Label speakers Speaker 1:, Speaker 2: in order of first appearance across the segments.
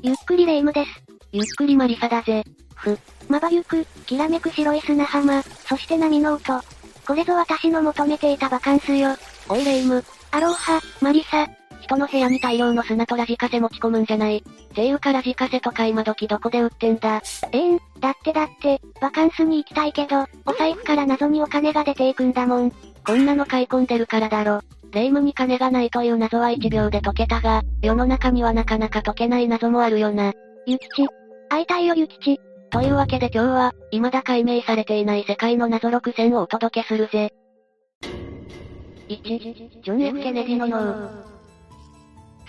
Speaker 1: ゆっくりレ夢ムです。
Speaker 2: ゆっくりマリサだぜ。
Speaker 1: ふ。まばゆく、きらめく白い砂浜、そして波の音。これぞ私の求めていたバカンスよ。
Speaker 2: おいレ夢ム。
Speaker 1: アローハ、マリサ。
Speaker 2: 人の部屋に大量の砂とラジカセ持ち込むんじゃない。ていうかラジカセとか今時どこで売ってんだ。
Speaker 1: ええん、だってだって、バカンスに行きたいけど、お財布から謎にお金が出ていくんだもん。
Speaker 2: こんなの買い込んでるからだろ。霊夢に金がないという謎は1秒で解けたが、世の中にはなかなか解けない謎もあるよな。
Speaker 1: ゆきち。会いたいよゆきち。
Speaker 2: というわけで今日は、未だ解明されていない世界の謎6選をお届けするぜ。1、ジョン・ F・ ケネディの脳。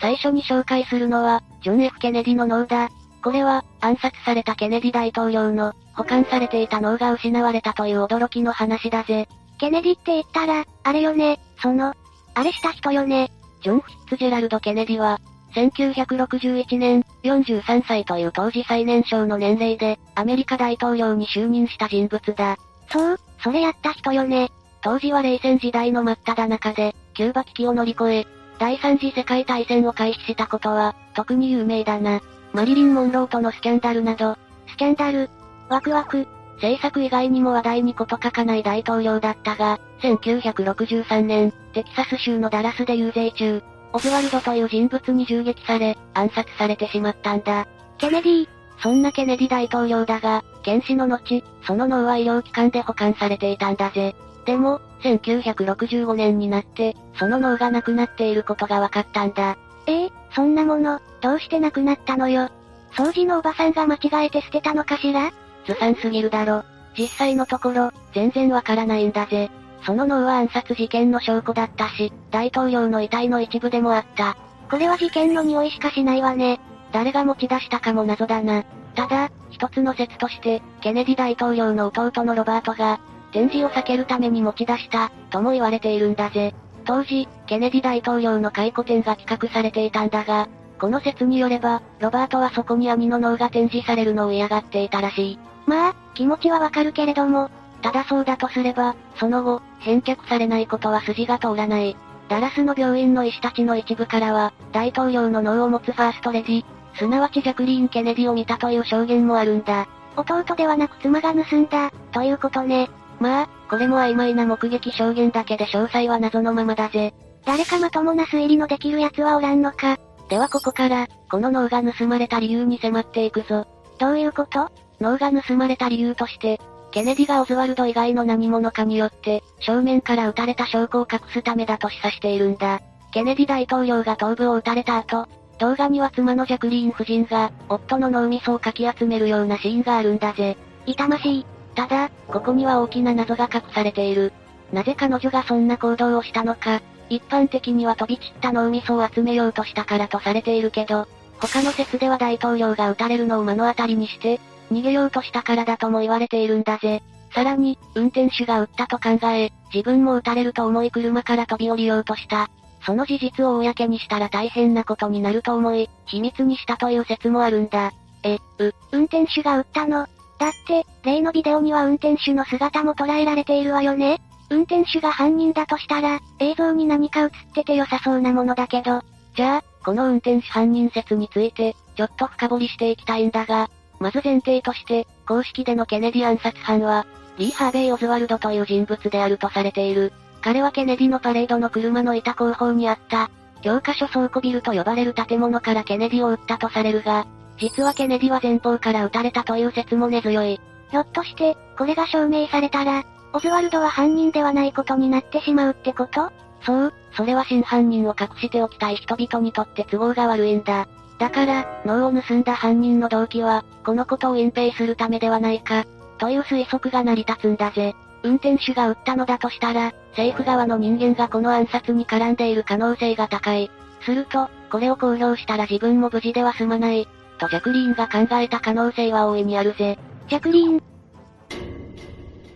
Speaker 2: 最初に紹介するのは、ジョン・ F・ ケネディの脳だ。これは、暗殺されたケネディ大統領の、保管されていた脳が失われたという驚きの話だぜ。
Speaker 1: ケネディって言ったら、あれよね、その、あれした人よね。
Speaker 2: ジョン・フィッツジェラルド・ケネディは、1961年、43歳という当時最年少の年齢で、アメリカ大統領に就任した人物だ。
Speaker 1: そう、それやった人よね。
Speaker 2: 当時は冷戦時代の真っ只中で、キューバ危機を乗り越え、第三次世界大戦を開始したことは、特に有名だな。マリリン・モンローとのスキャンダルなど、
Speaker 1: スキャンダル、ワクワク、
Speaker 2: 政策以外にも話題にこと書かない大統領だったが、1963年、テキサス州のダラスで遊説中、オズワルドという人物に銃撃され、暗殺されてしまったんだ。
Speaker 1: ケネディ
Speaker 2: そんなケネディ大統領だが、検視の後、その脳は医療機関で保管されていたんだぜ。でも、1965年になって、その脳がなくなっていることが分かったんだ。
Speaker 1: ええー、そんなもの、どうしてなくなったのよ。掃除のおばさんが間違えて捨てたのかしら？
Speaker 2: ずさんすぎるだろ。実際のところ、全然わからないんだぜ。その脳は暗殺事件の証拠だったし、大統領の遺体の一部でもあった。
Speaker 1: これは事件の匂いしかしないわね。
Speaker 2: 誰が持ち出したかも謎だな。ただ、一つの説として、ケネディ大統領の弟のロバートが、展示を避けるために持ち出した、とも言われているんだぜ。当時、ケネディ大統領の回顧展が企画されていたんだが、この説によれば、ロバートはそこに兄の脳が展示されるのを嫌がっていたらしい。
Speaker 1: まあ、気持ちはわかるけれども、
Speaker 2: ただそうだとすれば、その後、返却されないことは筋が通らない。ダラスの病院の医師たちの一部からは、大統領の脳を持つファーストレディ、すなわちジャクリーン・ケネディを見たという証言もあるんだ。
Speaker 1: 弟ではなく妻が盗んだ、ということね。
Speaker 2: まあ、これも曖昧な目撃証言だけで詳細は謎のままだぜ。
Speaker 1: 誰かまともな推理のできる奴はおらんのか。
Speaker 2: ではここから、この脳が盗まれた理由に迫っていくぞ。
Speaker 1: どういうこと？
Speaker 2: 脳が盗まれた理由として、ケネディがオズワルド以外の何者かによって、正面から撃たれた証拠を隠すためだと示唆しているんだ。ケネディ大統領が頭部を撃たれた後、動画には妻のジャクリーン夫人が、夫の脳みそをかき集めるようなシーンがあるんだぜ。
Speaker 1: 痛ましい。
Speaker 2: ただ、ここには大きな謎が隠されている。なぜ彼女がそんな行動をしたのか、一般的には飛び散った脳みそを集めようとしたからとされているけど、他の説では大統領が撃たれるのを目の当たりにして、逃げようとしたからだとも言われているんだぜ。さらに、運転手が撃ったと考え、自分も撃たれると思い車から飛び降りようとした。その事実を公にしたら大変なことになると思い、秘密にしたという説もあるんだ。
Speaker 1: え、う、運転手が撃ったの？だって、例のビデオには運転手の姿も捉えられているわよね運転手が犯人だとしたら、映像に何か映ってて良さそうなものだけど。
Speaker 2: じゃあ、この運転手犯人説について、ちょっと深掘りしていきたいんだが、まず前提として、公式でのケネディ暗殺犯は、リー・ハーベイ・オズワルドという人物であるとされている。彼はケネディのパレードの車のいた後方にあった、教科書倉庫ビルと呼ばれる建物からケネディを撃ったとされるが、実はケネディは前方から撃たれたという説も根強い。
Speaker 1: ひょっとして、これが証明されたら、オズワルドは犯人ではないことになってしまうってこと？
Speaker 2: そう、それは真犯人を隠しておきたい人々にとって都合が悪いんだ。だから、脳を盗んだ犯人の動機は、このことを隠蔽するためではないか、という推測が成り立つんだぜ。運転手が撃ったのだとしたら、政府側の人間がこの暗殺に絡んでいる可能性が高い。すると、これを公表したら自分も無事では済まない、とジャクリーンが考えた可能性は大いにあるぜ。
Speaker 1: ジャクリーン。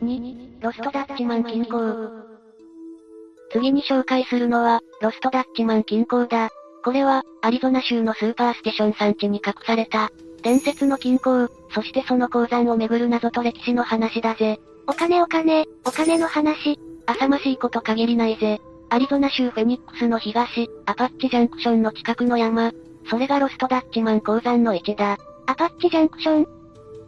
Speaker 2: 2、ロストダッチマン近郊。次に紹介するのは、ロストダッチマン近郊だ。これは、アリゾナ州のスーパーステーション産地に隠された、伝説の金鉱、そしてその鉱山をめぐる謎と歴史の話だぜ。
Speaker 1: お金お金、お金の話。
Speaker 2: 浅ましいこと限りないぜ。アリゾナ州フェニックスの東、アパッチジャンクションの近くの山、それがロストダッチマン鉱山の位置だ。
Speaker 1: アパッチジャンクション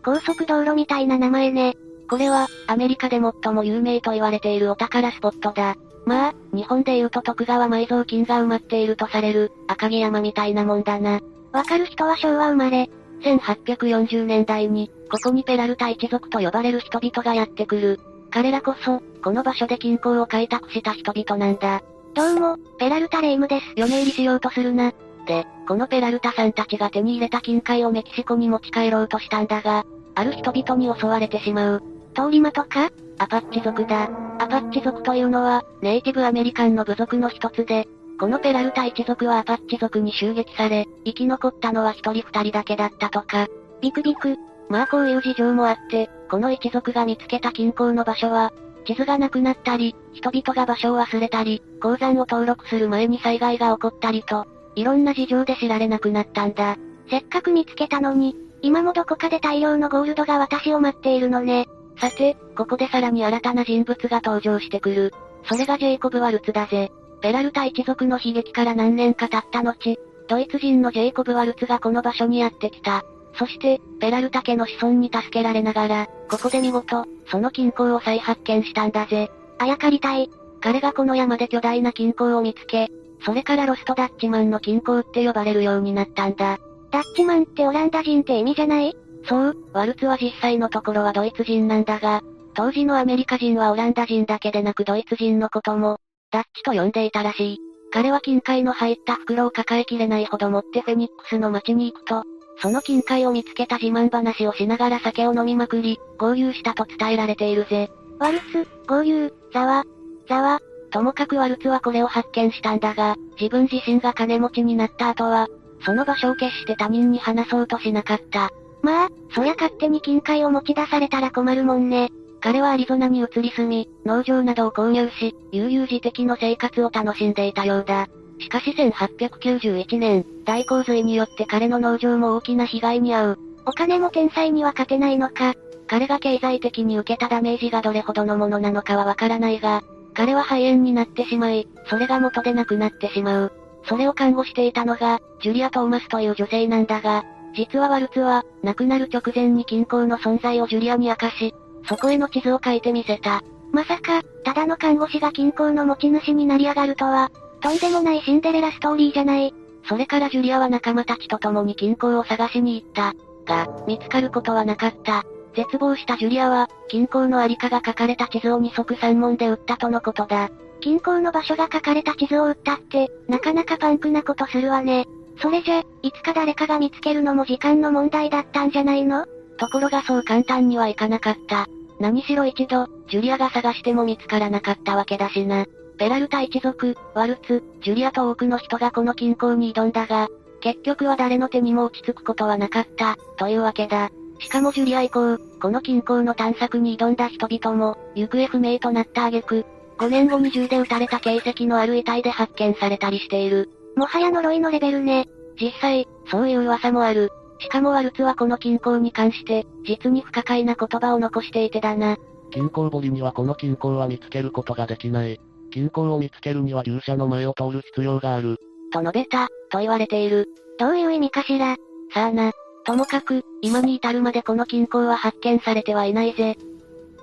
Speaker 1: 高速道路みたいな名前ね。
Speaker 2: これは、アメリカで最も有名と言われているお宝スポットだ。まあ、日本で言うと徳川埋蔵金が埋まっているとされる、赤城山みたいなもんだな。
Speaker 1: わかる人は昭和生まれ。
Speaker 2: 1840年代に、ここにペラルタ一族と呼ばれる人々がやってくる。彼らこそ、この場所で金鉱を開拓した人々なんだ。
Speaker 1: どうも、ペラルタレイムです。
Speaker 2: 嫁入りしようとするな。で、このペラルタさんたちが手に入れた金塊をメキシコに持ち帰ろうとしたんだが、ある人々に襲われてしまう。
Speaker 1: 通り魔とか？
Speaker 2: アパッチ族だ。アパッチ族というのは、ネイティブアメリカンの部族の一つで、このペラルタ一族はアパッチ族に襲撃され、生き残ったのは一人二人だけだったとか。
Speaker 1: ビクビク。
Speaker 2: まあこういう事情もあって、この一族が見つけた金鉱の場所は、地図がなくなったり、人々が場所を忘れたり、鉱山を登録する前に災害が起こったりと、いろんな事情で知られなくなったんだ。
Speaker 1: せっかく見つけたのに、今もどこかで大量のゴールドが私を待っているのね。
Speaker 2: さて、ここでさらに新たな人物が登場してくる。それがジェイコブ・ワルツだぜ。ペラルタ一族の悲劇から何年か経った後、ドイツ人のジェイコブ・ワルツがこの場所にやってきた。そして、ペラルタ家の子孫に助けられながら、ここで見事、その金鉱を再発見したんだぜ。
Speaker 1: あやかりたい。
Speaker 2: 彼がこの山で巨大な金鉱を見つけ、それからロストダッチマンの金鉱って呼ばれるようになったんだ。
Speaker 1: ダッチマンってオランダ人って意味じゃない？
Speaker 2: そう、ワルツは実際のところはドイツ人なんだが、当時のアメリカ人はオランダ人だけでなくドイツ人のことも、ダッチと呼んでいたらしい。彼は金塊の入った袋を抱えきれないほど持ってフェニックスの街に行くと、その金塊を見つけた自慢話をしながら酒を飲みまくり、合流したと伝えられているぜ。
Speaker 1: ワルツ、合流、ざわ、ざわ。
Speaker 2: ともかくワルツはこれを発見したんだが、自分自身が金持ちになった後は、その場所を決して他人に話そうとしなかった。
Speaker 1: まあ、そりゃ勝手に金塊を持ち出されたら困るもんね。
Speaker 2: 彼はアリゾナに移り住み、農場などを購入し、悠々自適の生活を楽しんでいたようだ。しかし1891年、大洪水によって彼の農場も大きな被害に遭う。
Speaker 1: お金も天才には勝てないのか。
Speaker 2: 彼が経済的に受けたダメージがどれほどのものなのかはわからないが、彼は肺炎になってしまい、それが元でなくなってしまう。それを看護していたのが、ジュリア・トーマスという女性なんだが、実はワルツは、亡くなる直前に金庫の存在をジュリアに明かし、そこへの地図を書いてみせた。
Speaker 1: まさか、ただの看護師が金庫の持ち主になり上がるとは、とんでもないシンデレラストーリーじゃない。
Speaker 2: それからジュリアは仲間たちと共に金庫を探しに行った。が、見つかることはなかった。絶望したジュリアは、金庫のありかが書かれた地図を二足三門で撃ったとのことだ。
Speaker 1: 金庫の場所が書かれた地図を撃ったって、なかなかパンクなことするわね。それじゃ、いつか誰かが見つけるのも時間の問題だったんじゃないの？
Speaker 2: ところがそう簡単にはいかなかった。何しろ一度、ジュリアが探しても見つからなかったわけだしな。ペラルタ一族、ワルツ、ジュリアと多くの人がこの金庫に挑んだが、結局は誰の手にも落ち着くことはなかった、というわけだ。しかもジュリア以降、この金庫の探索に挑んだ人々も、行方不明となった挙句、5年後に銃で撃たれた形跡のある遺体で発見されたりしている。
Speaker 1: もはや呪いのレベルね。
Speaker 2: 実際、そういう噂もある。しかもワルツはこの金庫に関して、実に不可解な言葉を残していてだな。
Speaker 3: 金庫堀にはこの金庫は見つけることができない。金庫を見つけるには牛舎の前を通る必要がある。
Speaker 2: と述べた、と言われている。
Speaker 1: どういう意味かしら。
Speaker 2: さあな。ともかく、今に至るまでこの金庫は発見されてはいないぜ。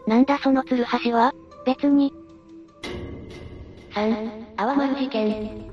Speaker 2: なんだその鶴橋は？
Speaker 1: 別に。
Speaker 2: 3、泡丸事件。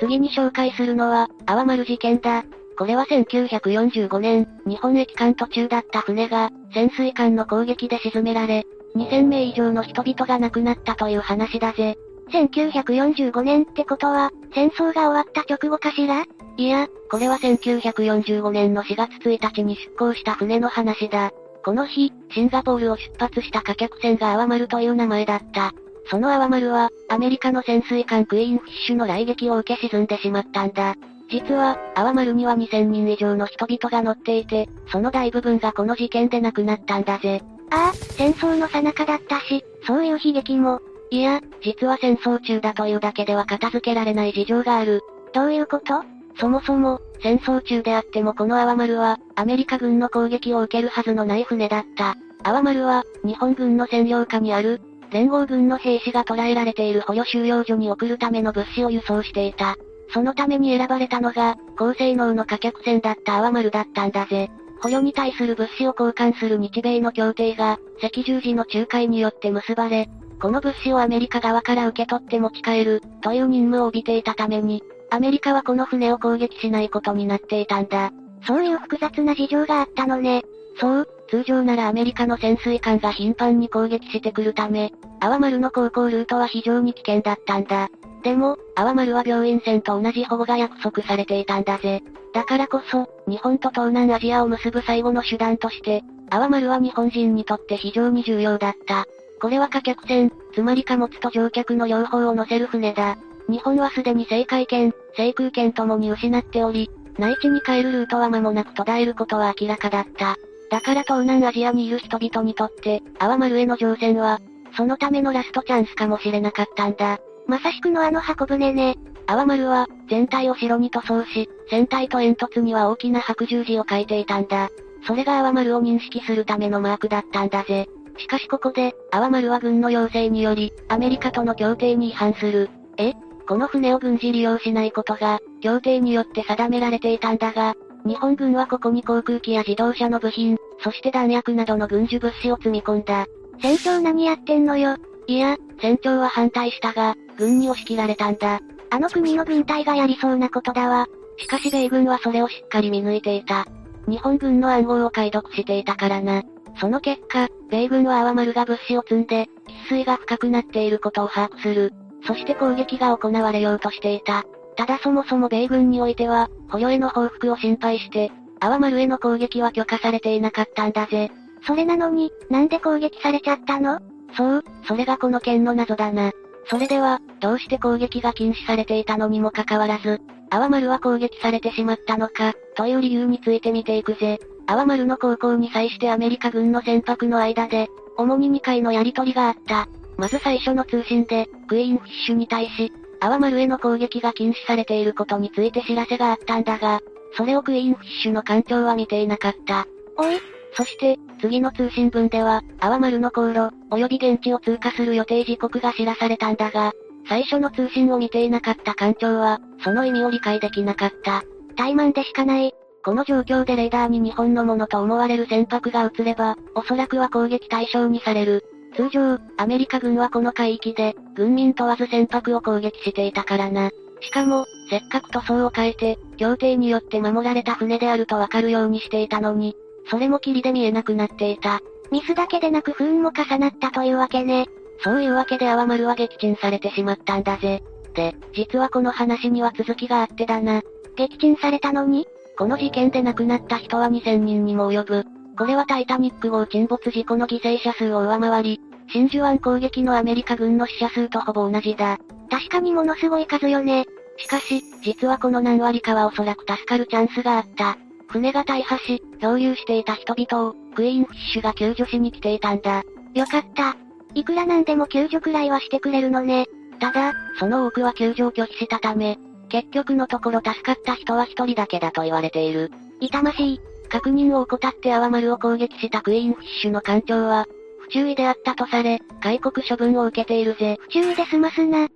Speaker 2: 次に紹介するのは、泡丸事件だ。これは1945年、日本駅間途中だった船が、潜水艦の攻撃で沈められ、2000名以上の人々が亡くなったという話だぜ。
Speaker 1: 1945年ってことは、戦争が終わった直後かしら？
Speaker 2: いや、これは1945年の4月1日に出港した船の話だ。この日、シンガポールを出発した貨客船がアワマルという名前だった。そのアワマルは、アメリカの潜水艦クイーンフィッシュの来撃を受け沈んでしまったんだ。実は、アワマルには2000人以上の人々が乗っていて、その大部分がこの事件で亡くなったんだぜ。
Speaker 1: ああ、戦争の最中だったし、そういう悲劇も。
Speaker 2: いや、実は戦争中だというだけでは片付けられない事情がある。
Speaker 1: どういうこと？
Speaker 2: そもそも、戦争中であってもこのアワマルは、アメリカ軍の攻撃を受けるはずのない船だった。アワマルは、日本軍の占領下にある、連合軍の兵士が捕らえられている捕虜収容所に送るための物資を輸送していた。そのために選ばれたのが、高性能の貨客船だった淡丸だったんだぜ。捕虜に対する物資を交換する日米の協定が、赤十字の仲介によって結ばれ、この物資をアメリカ側から受け取って持ち帰る、という任務を帯びていたために、アメリカはこの船を攻撃しないことになっていたんだ。
Speaker 1: そういう複雑な事情があったのね。
Speaker 2: そう、通常ならアメリカの潜水艦が頻繁に攻撃してくるため、淡丸の航行ルートは非常に危険だったんだ。でも、淡丸は病院船と同じ保護が約束されていたんだぜ。だからこそ、日本と東南アジアを結ぶ最後の手段として、淡丸は日本人にとって非常に重要だった。これは貨客船、つまり貨物と乗客の両方を乗せる船だ。日本はすでに政海権、制空権ともに失っており、内地に帰るルートは間もなく途絶えることは明らかだった。だから東南アジアにいる人々にとって、淡丸への乗船は、そのためのラストチャンスかもしれなかったんだ。
Speaker 1: まさしくのあの箱舟ね。
Speaker 2: 淡丸は、全体を城に塗装し、船体と煙突には大きな白十字を書いていたんだ。それが淡丸を認識するためのマークだったんだぜ。しかしここで、淡丸は軍の要請により、アメリカとの協定に違反する。え？この船を軍事利用しないことが、協定によって定められていたんだが、日本軍はここに航空機や自動車の部品、そして弾薬などの軍需物資を積み込んだ。
Speaker 1: 船長何やってんのよ？
Speaker 2: いや、船長は反対したが、軍に押し切られたんだ。
Speaker 1: あの国の軍隊がやりそうなことだわ。
Speaker 2: しかし米軍はそれをしっかり見抜いていた。日本軍の暗号を解読していたからな。その結果、米軍は淡丸が物資を積んで、喫水が深くなっていることを把握する。そして攻撃が行われようとしていた。ただそもそも米軍においては、捕虜への報復を心配して、淡丸への攻撃は許可されていなかったんだぜ。
Speaker 1: それなのに、なんで攻撃されちゃったの？
Speaker 2: そう、それがこの件の謎だな。それでは、どうして攻撃が禁止されていたのにもかかわらず、淡丸は攻撃されてしまったのか、という理由について見ていくぜ。淡丸の航行に際してアメリカ軍の船舶の間で、主に2回のやり取りがあった。まず最初の通信で、クイーンフィッシュに対し、淡丸への攻撃が禁止されていることについて知らせがあったんだが、それをクイーンフィッシュの艦長は見ていなかった。
Speaker 1: おい
Speaker 2: そして、次の通信文では、淡丸の航路、及び現地を通過する予定時刻が知らされたんだが、最初の通信を見ていなかった艦長は、その意味を理解できなかった。
Speaker 1: 怠慢でしかない。
Speaker 2: この状況でレーダーに日本のものと思われる船舶が映れば、おそらくは攻撃対象にされる。通常、アメリカ軍はこの海域で、軍民問わず船舶を攻撃していたからな。しかも、せっかく塗装を変えて、協定によって守られた船であるとわかるようにしていたのに、それも霧で見えなくなっていた。
Speaker 1: ミスだけでなく不運も重なったというわけね。
Speaker 2: そういうわけで淡丸は撃沈されてしまったんだぜ。で、実はこの話には続きがあってだな。
Speaker 1: 撃沈されたのに
Speaker 2: この事件で亡くなった人は2000人にも及ぶ。これはタイタニック号沈没事故の犠牲者数を上回り、真珠湾攻撃のアメリカ軍の死者数とほぼ同じだ。
Speaker 1: 確かにものすごい数よね。
Speaker 2: しかし、実はこの何割かはおそらく助かるチャンスがあった。船が大破し、漂流していた人々を、クイーンフィッシュが救助しに来ていたんだ。
Speaker 1: よかった。いくらなんでも救助くらいはしてくれるのね。
Speaker 2: ただ、その多くは救助を拒否したため、結局のところ助かった人は一人だけだと言われている。
Speaker 1: 痛ましい。
Speaker 2: 確認を怠って淡丸を攻撃したクイーンフィッシュの艦長は、不注意であったとされ、戒告処分を受けているぜ。
Speaker 1: 不注意で済ますな。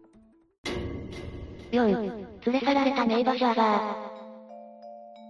Speaker 2: 4、連れ去られた名馬シャーガー。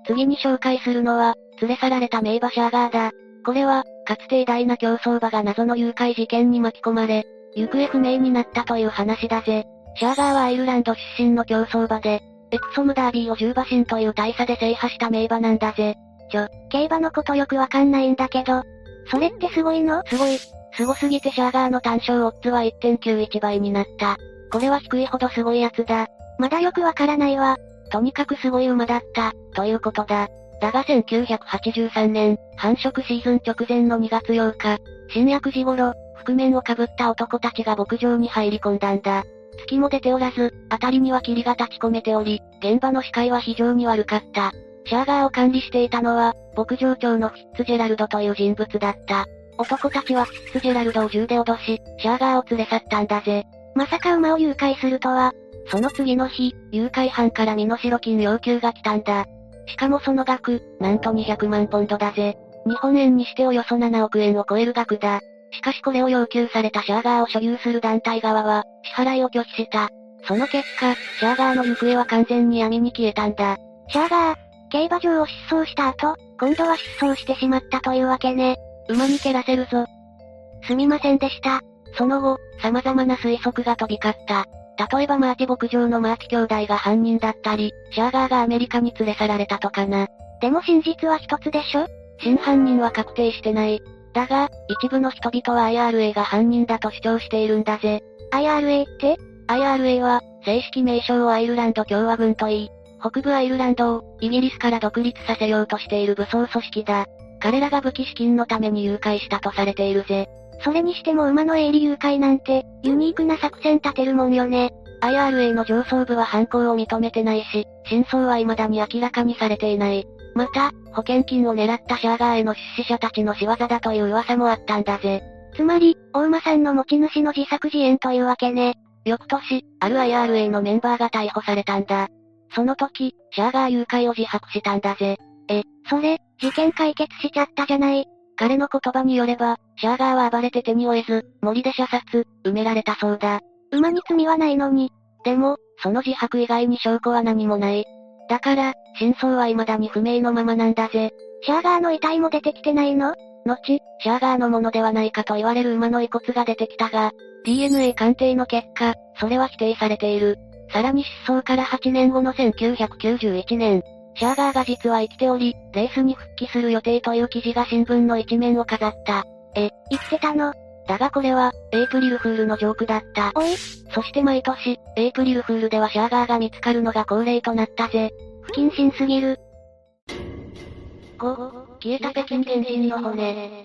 Speaker 2: 次に紹介するのは、連れ去られた名馬シャーガーだ。これは、かつて偉大な競走馬が謎の誘拐事件に巻き込まれ、行方不明になったという話だぜ。シャーガーはアイルランド出身の競走馬で、エクソムダービーを10馬身という大差で制覇した名馬なんだぜ。
Speaker 1: ちょ、競馬のことよくわかんないんだけど、それってすごいの？
Speaker 2: すごい。すごすぎてシャーガーの単勝オッズは1.91倍になった。これは低いほどすごいやつだ。
Speaker 1: まだよくわからないわ。
Speaker 2: とにかくすごい馬だった、ということだ。だが1983年、繁殖シーズン直前の2月8日、新薬時頃、覆面をかぶった男たちが牧場に入り込んだんだ。月も出ておらず、辺りには霧が立ち込めており、現場の視界は非常に悪かった。シャーガーを管理していたのは、牧場長のフィッツジェラルドという人物だった。男たちはフィッツジェラルドを銃で脅し、シャーガーを連れ去ったんだぜ。
Speaker 1: まさか馬を誘拐するとは。
Speaker 2: その次の日、誘拐犯から身代金要求が来たんだ。しかもその額、なんと200万ポンドだぜ。日本円にしておよそ7億円を超える額だ。しかしこれを要求されたシャーガーを所有する団体側は、支払いを拒否した。その結果、シャーガーの行方は完全に闇に消えたんだ。
Speaker 1: シャーガー、競馬場を失踪した後、今度は失踪してしまったというわけね。
Speaker 2: 馬に蹴らせるぞ。
Speaker 1: すみませんでした。
Speaker 2: その後、様々な推測が飛び交った。例えばマーティ牧場のマーティ兄弟が犯人だったり、シャーガーがアメリカに連れ去られたとかな。
Speaker 1: でも真実は一つでしょ？
Speaker 2: 真犯人は確定してない。だが、一部の人々は IRA が犯人だと主張しているんだぜ。
Speaker 1: IRA って
Speaker 2: ?IRA は、正式名称をアイルランド共和軍といい、北部アイルランドを、イギリスから独立させようとしている武装組織だ。彼らが武器資金のために誘拐したとされているぜ。
Speaker 1: それにしても馬の営利誘拐なんて、ユニークな作戦立てるもんよね。
Speaker 2: IRA の上層部は犯行を認めてないし、真相は未だに明らかにされていない。また、保険金を狙ったシャーガーへの出資者たちの仕業だという噂もあったんだぜ。
Speaker 1: つまり、大間さんの持ち主の自作自演というわけね。
Speaker 2: 翌年、ある IRA のメンバーが逮捕されたんだ。その時、シャーガー誘拐を自白したんだぜ。
Speaker 1: え、それ、事件解決しちゃったじゃない。
Speaker 2: 彼の言葉によれば、シャーガーは暴れて手に負えず、森で射殺、埋められたそうだ。
Speaker 1: 馬に罪はないのに。
Speaker 2: でも、その自白以外に証拠は何もない。だから、真相は未だに不明のままなんだぜ。
Speaker 1: シャーガーの遺体も出てきてないの？
Speaker 2: 後、シャーガーのものではないかと言われる馬の遺骨が出てきたが、DNA 鑑定の結果、それは否定されている。さらに失踪から8年後の1991年、シャーガーが実は生きており、レースに復帰する予定という記事が新聞の一面を飾った。
Speaker 1: え、生きてたの？
Speaker 2: だがこれは、エイプリルフールのジョークだった。
Speaker 1: おい
Speaker 2: そして毎年、エイプリルフールではシャーガーが見つかるのが恒例となったぜ。
Speaker 1: 不謹慎すぎる。
Speaker 2: 5、消えた北京原人の骨。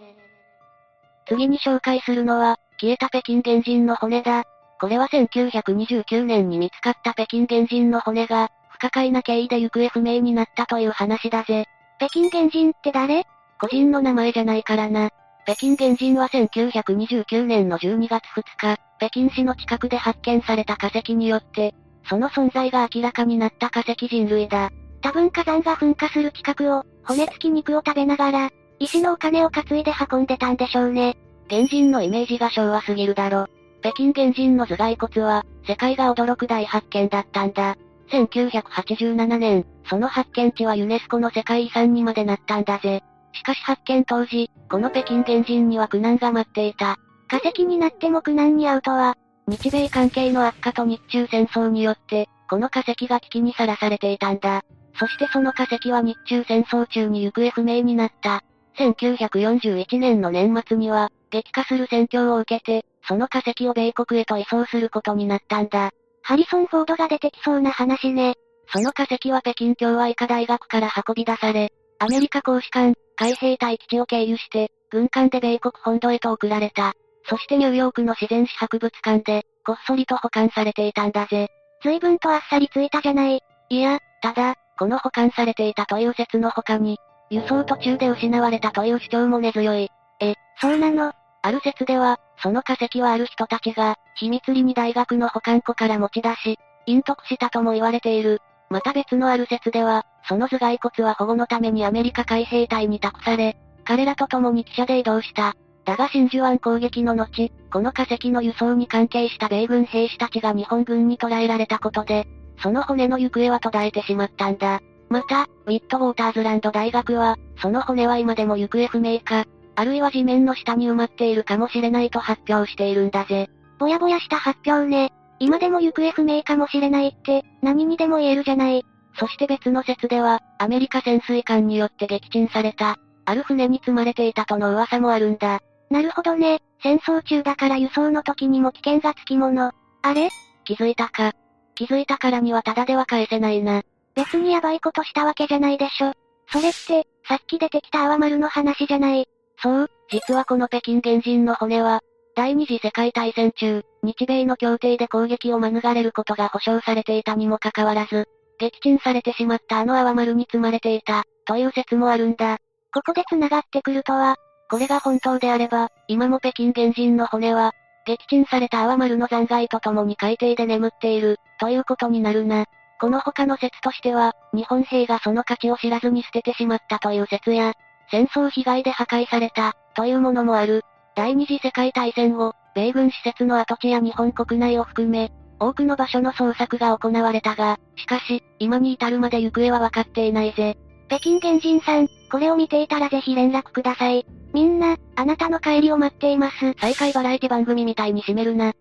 Speaker 2: 次に紹介するのは、消えた北京原人の骨だ。これは1929年に見つかった北京原人の骨が、不可解な経緯で行方不明になったという話だぜ。
Speaker 1: 北京原人って誰？
Speaker 2: 個人の名前じゃないからな。北京原人は1929年の12月2日、北京市の近くで発見された化石によって、その存在が明らかになった化石人類だ。
Speaker 1: 多分火山が噴火する近くを、骨付き肉を食べながら、石のお金を担いで運んでたんでしょうね。
Speaker 2: 原人のイメージが昭和すぎるだろ。北京原人の頭蓋骨は、世界が驚く大発見だったんだ。1987年、その発見地はユネスコの世界遺産にまでなったんだぜ。しかし発見当時、この北京原人には苦難が待っていた。
Speaker 1: 化石になっても苦難に遭うとは、
Speaker 2: 日米関係の悪化と日中戦争によって、この化石が危機にさらされていたんだ。そしてその化石は日中戦争中に行方不明になった。1941年の年末には、激化する戦況を受けて、その化石を米国へと移送することになったんだ。
Speaker 1: ハリソン・フォードが出てきそうな話ね。
Speaker 2: その化石は北京共和医科大学から運び出され、アメリカ公使館、海兵隊基地を経由して、軍艦で米国本土へと送られた。そしてニューヨークの自然史博物館で、こっそりと保管されていたんだぜ。
Speaker 1: 随分とあっさりついたじゃない。
Speaker 2: いや、ただ、この保管されていたという説の他に、輸送途中で失われたという主張も根強い。
Speaker 1: え、そうなの？
Speaker 2: ある説では、その化石はある人たちが、秘密裏に大学の保管庫から持ち出し、隠匿したとも言われている。また別のある説では、その頭蓋骨は保護のためにアメリカ海兵隊に託され、彼らと共に汽車で移動した。だが真珠湾攻撃の後、この化石の輸送に関係した米軍兵士たちが日本軍に捕らえられたことで、その骨の行方は途絶えてしまったんだ。また、ウィットウォーターズランド大学は、その骨は今でも行方不明か、あるいは地面の下に埋まっているかもしれないと発表しているんだぜ。
Speaker 1: ぼやぼやした発表ね。今でも行方不明かもしれないって、何にでも言えるじゃない。
Speaker 2: そして別の説では、アメリカ潜水艦によって撃沈された、ある船に積まれていたとの噂もあるんだ。
Speaker 1: なるほどね。戦争中だから輸送の時にも危険がつきもの。あれ？
Speaker 2: 気づいたか。気づいたからにはただでは返せないな。
Speaker 1: 別にヤバいことしたわけじゃないでしょ。それって、さっき出てきた泡丸の話じゃない。
Speaker 2: そう、実はこの北京原人の骨は、第二次世界大戦中、日米の協定で攻撃を免れることが保証されていたにもかかわらず、撃沈されてしまったあの泡丸に積まれていた、という説もあるんだ。
Speaker 1: ここで繋がってくるとは、
Speaker 2: これが本当であれば、今も北京原人の骨は、撃沈された泡丸の残骸と共に海底で眠っている、ということになるな。この他の説としては、日本兵がその価値を知らずに捨ててしまったという説や、戦争被害で破壊された、というものもある。第二次世界大戦後、米軍施設の跡地や日本国内を含め、多くの場所の捜索が行われたが、しかし、今に至るまで行方は分かっていないぜ。
Speaker 1: 北京原人さん、これを見ていたらぜひ連絡ください。みんな、あなたの帰りを待っています。
Speaker 2: 再開バラエティ番組みたいに締めるな。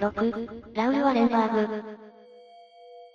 Speaker 2: 6、ラウル・ワレンバーグ。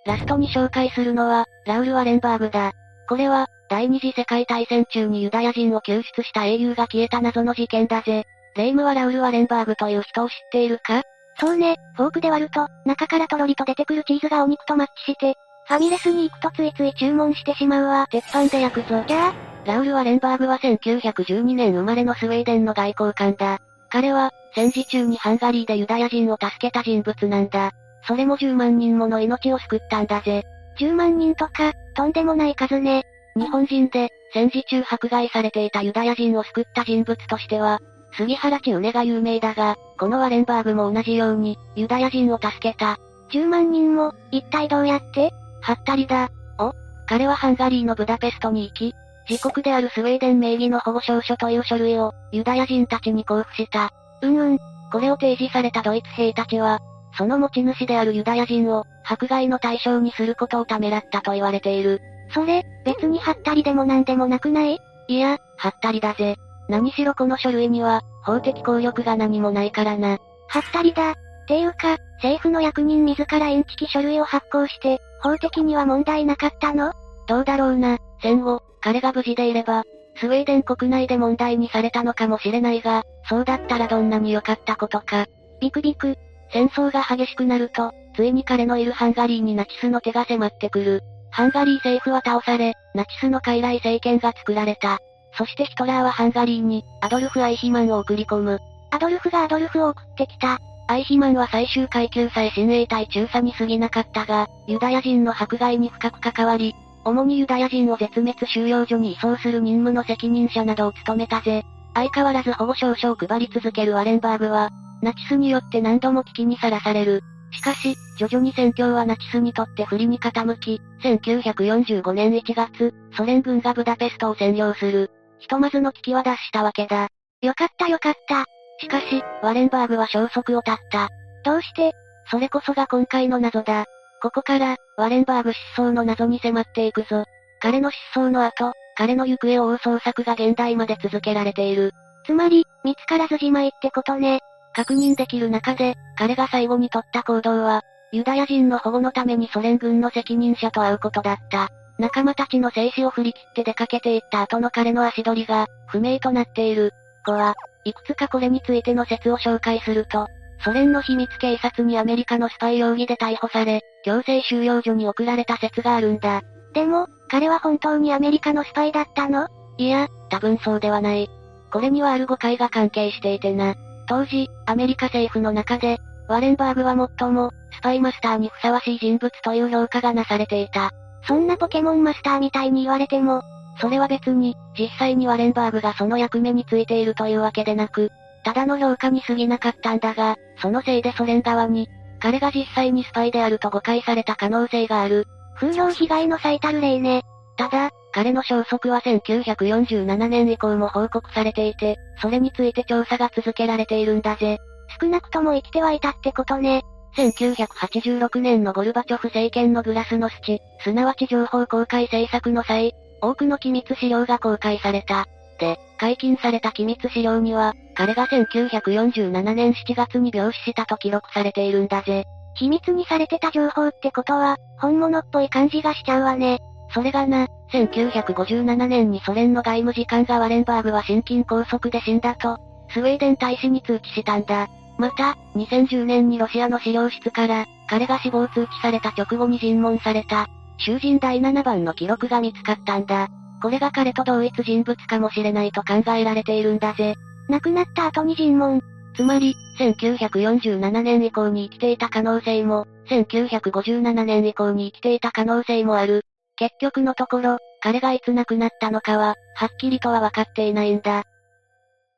Speaker 2: ラストに紹介するのは、ラウル・ワレンバーグだ。これは、第二次世界大戦中にユダヤ人を救出した英雄が消えた謎の事件だぜ。レイムはラウル・ワレンバーグという人を知っているか？
Speaker 1: そうね、フォークで割ると、中からとろりと出てくるチーズがお肉とマッチして、ファミレスに行くとついつい注文してしまうわ。
Speaker 2: 鉄板で焼くぞ。
Speaker 1: じゃあ、
Speaker 2: ラウル・ワレンバーグは1912年生まれのスウェーデンの外交官だ。彼は、戦時中にハンガリーでユダヤ人を助けた人物なんだ。それも10万人もの命を救ったんだぜ。
Speaker 1: 10万人とか、とんでもない数ね。
Speaker 2: 日本人で、戦時中迫害されていたユダヤ人を救った人物としては、杉原千畝が有名だが、このワレンバーグも同じように、ユダヤ人を助けた。
Speaker 1: 10万人も、一体どうやって？
Speaker 2: はったりだ。お彼はハンガリーのブダペストに行き、自国であるスウェーデン名義の保護証書という書類を、ユダヤ人たちに交付した。
Speaker 1: うんうん。
Speaker 2: これを提示されたドイツ兵たちは、その持ち主であるユダヤ人を、迫害の対象にすることをためらったと言われている。
Speaker 1: それ、別にハったりでもなんでもなくない？
Speaker 2: いや、ハったりだぜ。何しろこの書類には、法的効力が何もないからな。
Speaker 1: はったりだ。っていうか、政府の役人自らインチキ書類を発行して、法的には問題なかったの？
Speaker 2: どうだろうな。戦後、彼が無事でいれば、スウェーデン国内で問題にされたのかもしれないが、そうだったらどんなに良かったことか。
Speaker 1: ビクビク。
Speaker 2: 戦争が激しくなると、ついに彼のいるハンガリーにナチスの手が迫ってくる。ハンガリー政府は倒され、ナチスの傀儡政権が作られた。そしてヒトラーはハンガリーに、アドルフ・アイヒマンを送り込む。
Speaker 1: アドルフがアドルフを送ってきた。
Speaker 2: アイヒマンは最終階級さえ親衛隊中佐に過ぎなかったが、ユダヤ人の迫害に深く関わり、主にユダヤ人を絶滅収容所に移送する任務の責任者などを務めたぜ。相変わらず保護証書を配り続けるワレンバーグは、ナチスによって何度も危機にさらされる。しかし、徐々に戦況はナチスにとって不利に傾き、1945年1月、ソ連軍がブダペストを占領する。ひとまずの危機は脱したわけだ。
Speaker 1: よかったよかった。
Speaker 2: しかし、ワレンバーグは消息を絶った。
Speaker 1: どうして？
Speaker 2: それこそが今回の謎だ。ここから、ワレンバーグ失踪の謎に迫っていくぞ。彼の失踪の後、彼の行方を追う捜索が現代まで続けられている。
Speaker 1: つまり、見つからずじまいってことね。
Speaker 2: 確認できる中で、彼が最後に取った行動は、ユダヤ人の保護のためにソ連軍の責任者と会うことだった。仲間たちの静止を振り切って出かけていった後の彼の足取りが、不明となっている。子は、いくつかこれについての説を紹介すると、ソ連の秘密警察にアメリカのスパイ容疑で逮捕され、強制収容所に送られた説があるんだ。
Speaker 1: でも、彼は本当にアメリカのスパイだったの？
Speaker 2: いや、多分そうではない。これにはある誤解が関係していてな。当時、アメリカ政府の中で、ワレンバーグは最も、スパイマスターにふさわしい人物という評価がなされていた。
Speaker 1: そんなポケモンマスターみたいに言われても、
Speaker 2: それは別に、実際にワレンバーグがその役目についているというわけでなく、ただの評価に過ぎなかったんだが、そのせいでソ連側に、彼が実際にスパイであると誤解された可能性がある。
Speaker 1: 風評被害の最たる例ね。
Speaker 2: ただ、彼の消息は1947年以降も報告されていて、それについて調査が続けられているんだぜ。
Speaker 1: 少なくとも生きてはいたってことね。
Speaker 2: 1986年のゴルバチョフ政権のグラスノスチ、すなわち情報公開政策の際、多くの機密資料が公開された。で、解禁された機密資料には、彼が1947年7月に病死したと記録されているんだぜ。
Speaker 1: 秘密にされてた情報ってことは、本物っぽい感じがしちゃうわね。
Speaker 2: それがな、1957年にソ連の外務次官がワレンバーグは心筋梗塞で死んだと、スウェーデン大使に通知したんだ。また、2010年にロシアの資料室から、彼が死亡通知された直後に尋問された、囚人第7番の記録が見つかったんだ。これが彼と同一人物かもしれないと考えられているんだぜ。
Speaker 1: 亡くなった後に尋問。
Speaker 2: つまり、1947年以降に生きていた可能性も、1957年以降に生きていた可能性もある。結局のところ、彼がいつ亡くなったのかは、はっきりとは分かっていないんだ。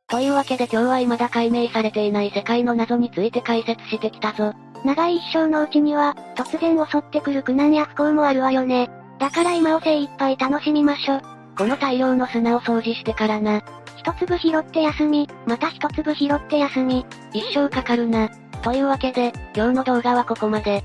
Speaker 2: というわけで今日は未だ解明されていない世界の謎について解説してきたぞ。
Speaker 1: 長い一生のうちには、突然襲ってくる苦難や不幸もあるわよね。だから今を精一杯楽しみましょ。
Speaker 2: この大量の砂を掃除してからな。
Speaker 1: 一粒拾って休み、また一粒拾って休み。
Speaker 2: 一生かかるな。というわけで、今日の動画はここまで。